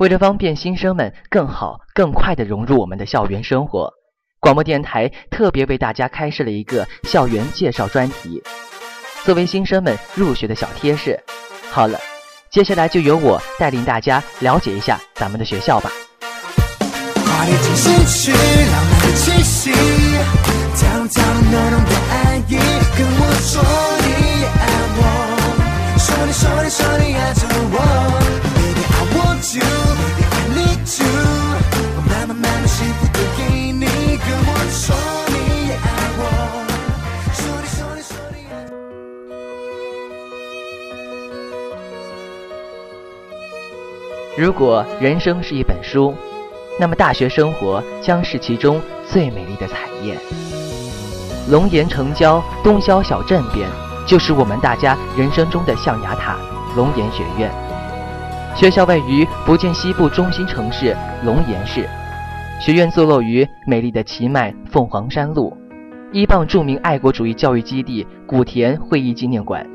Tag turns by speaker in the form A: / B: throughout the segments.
A: 为了方便新生们更好、更快地融入我们的校园生活，广播电台特别为大家开设了一个校园介绍专题，作为新生们入学的小贴士。好了，接下来就由我带领大家了解一下咱们的学校吧。华丽进行曲，浪漫的气息，如果人生是一本书，那么大学生活将是其中最美丽的彩页。龙岩城郊东郊小镇边，就是我们大家人生中的象牙塔——龙岩学院。学校位于福建西部中心城市龙岩市，学院坐落于美丽的奇迈凤凰山路，依傍著名爱国主义教育基地古田会议纪念馆、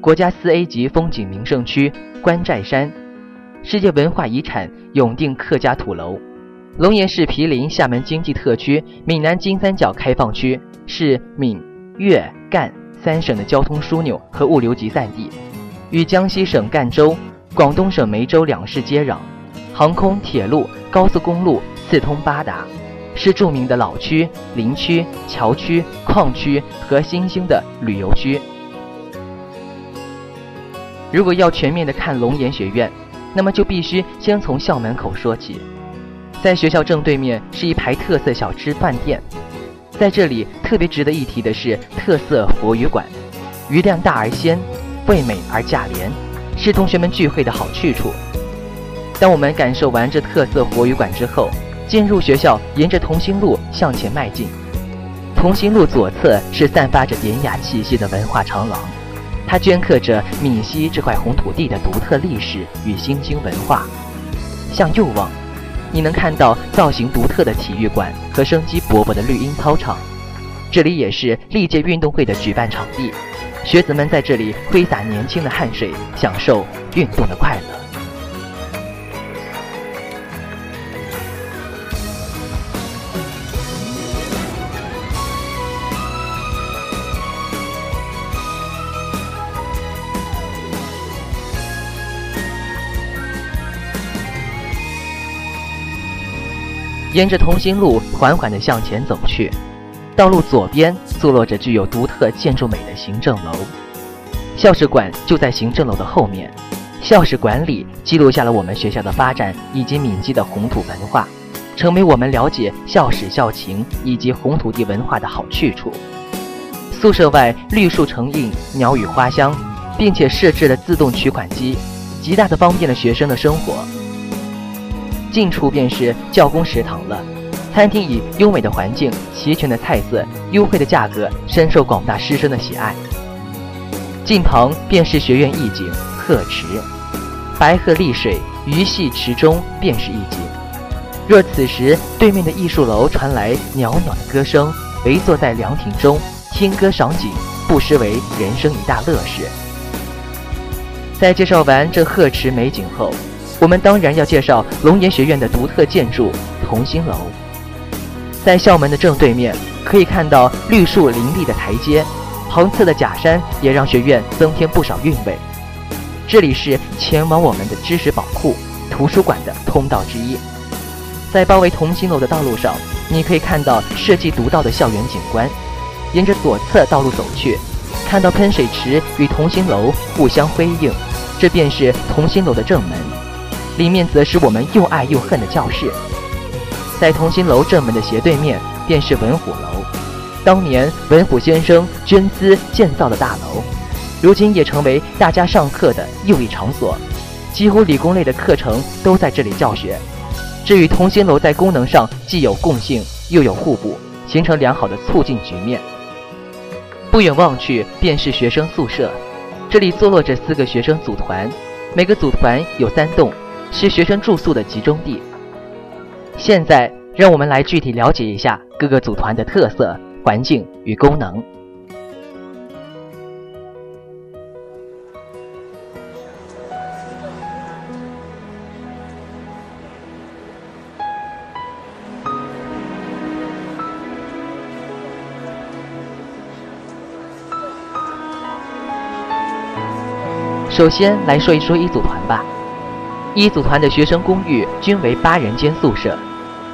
A: 国家四 A 级风景名胜区关寨山。世界文化遗产永定客家土楼，龙岩市毗邻厦门经济特区闽南金三角开放区，是闽粤赣三省的交通枢纽和物流集散地，与江西省赣州、广东省梅州两市接壤，航空、铁路、高速公路四通八达，是著名的老区、林区、桥区、矿区和新兴的旅游区。如果要全面的看龙岩学院。那么就必须先从校门口说起，在学校正对面是一排特色小吃饭店，在这里特别值得一提的是特色佛鱼馆，鱼量大而鲜，味美而价廉，是同学们聚会的好去处。当我们感受完这特色佛鱼馆之后，进入学校，沿着同心路向前迈进，同心路左侧是散发着典雅气息的文化长廊。它镌刻着闽西这块红土地的独特历史与新兴文化。向右望，你能看到造型独特的体育馆和生机勃勃的绿茵操场。这里也是历届运动会的举办场地，学子们在这里挥洒年轻的汗水，享受运动的快乐。沿着同心路缓缓地向前走去，道路左边坐落着具有独特建筑美的行政楼，校史馆就在行政楼的后面。校史馆里记录下了我们学校的发展以及闽籍的红土文化，成为我们了解校史校情以及红土地文化的好去处。宿舍外绿树成荫，鸟语花香，并且设置了自动取款机，极大的方便了学生的生活。近处便是教工食堂了，餐厅以优美的环境、齐全的菜色、优惠的价格，深受广大师生的喜爱。近旁便是学院一景鹤池，白鹤立水，鱼戏池中，便是一景。若此时对面的艺术楼传来袅袅的歌声，围坐在凉亭中听歌赏景，不失为人生一大乐事。在介绍完这鹤池美景后。我们当然要介绍龙岩学院的独特建筑同心楼。在校门的正对面，可以看到绿树林立的台阶，旁侧的假山也让学院增添不少韵味。这里是前往我们的知识宝库图书馆的通道之一。在包围同心楼的道路上，你可以看到设计独到的校园景观。沿着左侧道路走去，看到喷水池与同心楼互相辉映，这便是同心楼的正门。里面则是我们又爱又恨的教室，在同心楼正门的斜对面便是文虎楼，当年文虎先生捐资建造的大楼，如今也成为大家上课的又一场所，几乎理工类的课程都在这里教学。这与同心楼在功能上既有共性又有互补，形成良好的促进局面。不远望去便是学生宿舍，这里坐落着四个学生组团，每个组团有三栋。是学生住宿的集中地。现在让我们来具体了解一下各个组团的特色环境与功能。首先来说一说一组团吧。一组团的学生公寓均为八人间宿舍，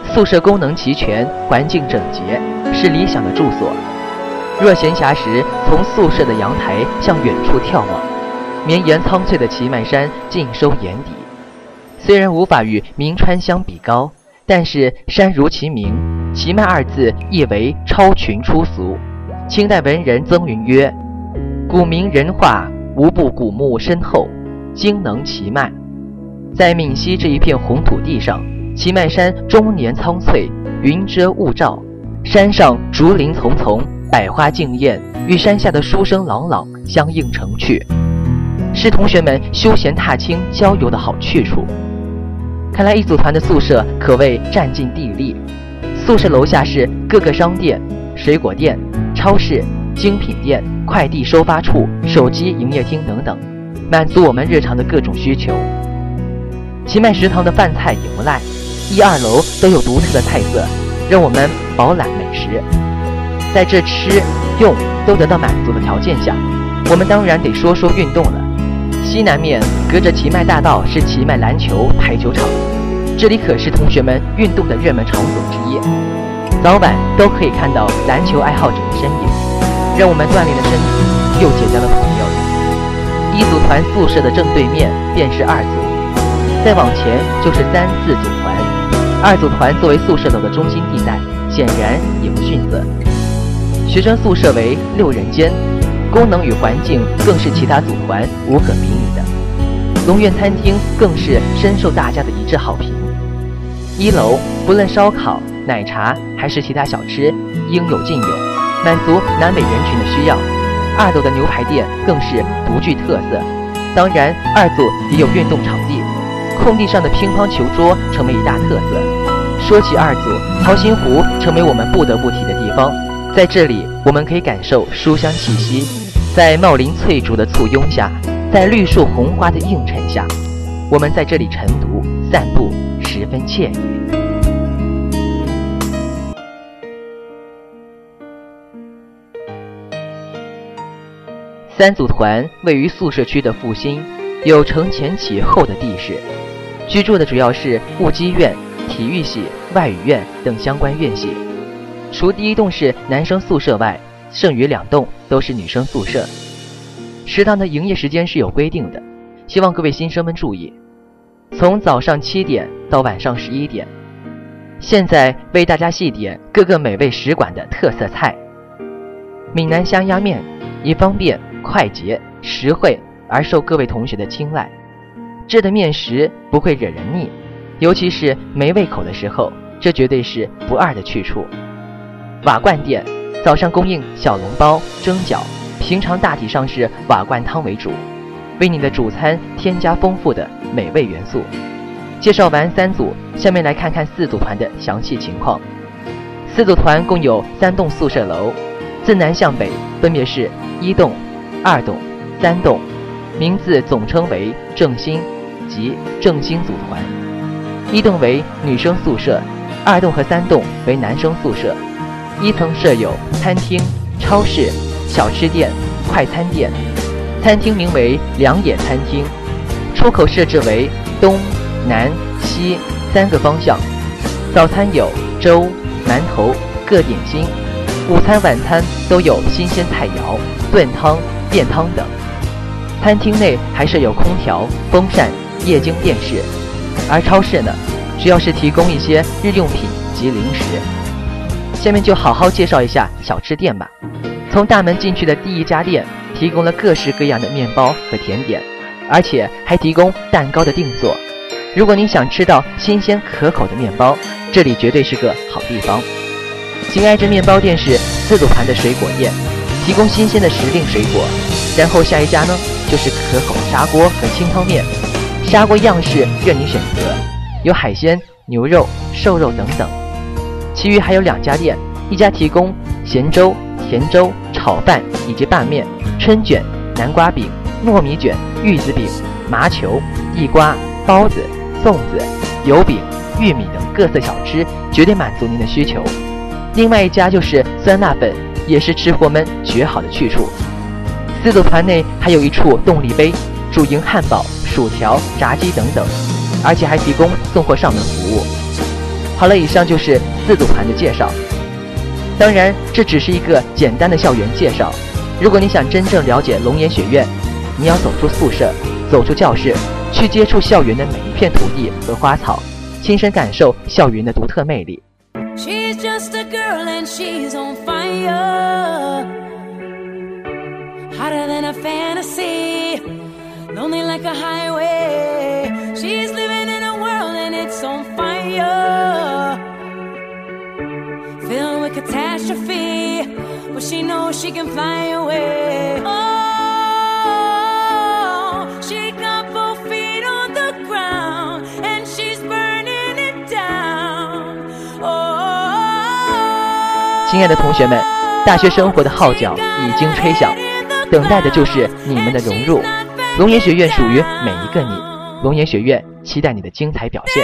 A: 宿舍功能齐全，环境整洁，是理想的住所。若闲暇时，从宿舍的阳台向远处眺望，绵延苍翠的祁麦山尽收眼底。虽然无法与名川相比高，但是山如其名，祁麦二字意为超群出俗。清代文人曾云曰：“古名人画，无不古木深厚，精能奇迈。”在闽西这一片红土地上，祁麦山终年苍翠，云遮雾罩，山上竹林丛丛。百花竞艳，与山下的书声朗朗相映成趣，是同学们休闲踏青、郊游的好去处。看来一组团的宿舍可谓占尽地利。宿舍楼下是各个商店、水果店、超市、精品店、快递收发处、手机营业厅等等，满足我们日常的各种需求。奇麦食堂的饭菜也不赖，一二楼都有独特的菜色，让我们饱览美食。在这吃、用都得到满足的条件下，我们当然得说说运动了。西南面隔着奇迈大道是奇迈篮球排球场，这里可是同学们运动的热门场所之一，早晚都可以看到篮球爱好者的身影，让我们锻炼了身体，又结交了朋友。一组团宿舍的正对面便是二组，再往前就是三四组团。二组团作为宿舍楼的中心地带，显然也不逊色。学生宿舍为六人间，功能与环境更是其他组团无可比拟的。龙苑餐厅更是深受大家的一致好评。一楼不论烧烤、奶茶还是其他小吃，应有尽有，满足南北人群的需要。二楼的牛排店更是独具特色。当然，二组也有运动场地，空地上的乒乓球桌成为一大特色。说起二组，桃心湖成为我们不得不提的地方。在这里，我们可以感受书香气息，在茂林翠竹的簇拥下，在绿树红花的映衬下，我们在这里晨读、散步，十分惬意。三组团位于宿舍区的复兴，有承前启后的地势，居住的主要是物机院、体育系、外语院等相关院系。除第一栋是男生宿舍外，剩余两栋都是女生宿舍。食堂的营业时间是有规定的，希望各位新生们注意，从早上七点到晚上十一点。现在为大家细点各个美味食馆的特色菜：闽南香鸭面，以方便、快捷、实惠而受各位同学的青睐。制的面食不会惹人腻，尤其是没胃口的时候，这绝对是不二的去处。瓦罐店早上供应小笼包、蒸饺，平常大体上是瓦罐汤为主，为你的主餐添加丰富的美味元素。介绍完三组，下面来看看四组团的详细情况。四组团共有三栋宿舍楼，自南向北分别是一栋、二栋、三栋，名字总称为正兴及正兴组团。一栋为女生宿舍，二栋和三栋为男生宿舍。一层设有餐厅、超市、小吃店、快餐店。餐厅名为两野餐厅，出口设置为东南西三个方向。早餐有粥、馒头、各点心；午餐、晚餐都有新鲜菜肴、炖汤、便汤等。餐厅内还设有空调、风扇、液晶电视。而超市呢，主要是提供一些日用品及零食。下面就好好介绍一下小吃店吧。从大门进去的第一家店，提供了各式各样的面包和甜点，而且还提供蛋糕的定做。如果你想吃到新鲜可口的面包，这里绝对是个好地方。紧挨着面包店是四组团的水果店，提供新鲜的时令水果。然后下一家呢，就是可口的砂锅和清汤面，砂锅样式任你选择，有海鲜、牛肉、瘦肉等等。其余还有两家店，一家提供咸粥、甜粥、炒饭以及拌面、春卷、南瓜饼、糯米卷、玉子饼、麻球、地瓜、包子、粽子、油饼、玉米等各色小吃，绝对满足您的需求。另外一家就是酸辣粉，也是吃货们绝好的去处。四组团内还有一处动力杯，
B: 主营汉堡、薯条、炸鸡等等，而且还提供送货上门服务。好了，以上就是自组盘的介绍。当然，这只是一个简单的校园介绍。如果你想真正了解龙岩学院，你要走出宿舍，走出教室，去接触校园的每一片土地和花草，亲身感受校园的独特魅力。She's just a girl and she's on fire. Hotter than a fantasy. Lonely like a highway. She's living in a world and it's on fire. Filled with catastrophe. But she knows she can fly away. Oh, 亲爱的同学们，大学生活的号角已经吹响，等待的就是你们的融入。龙岩学院属于每一个你，龙岩学院期待你的精彩表现。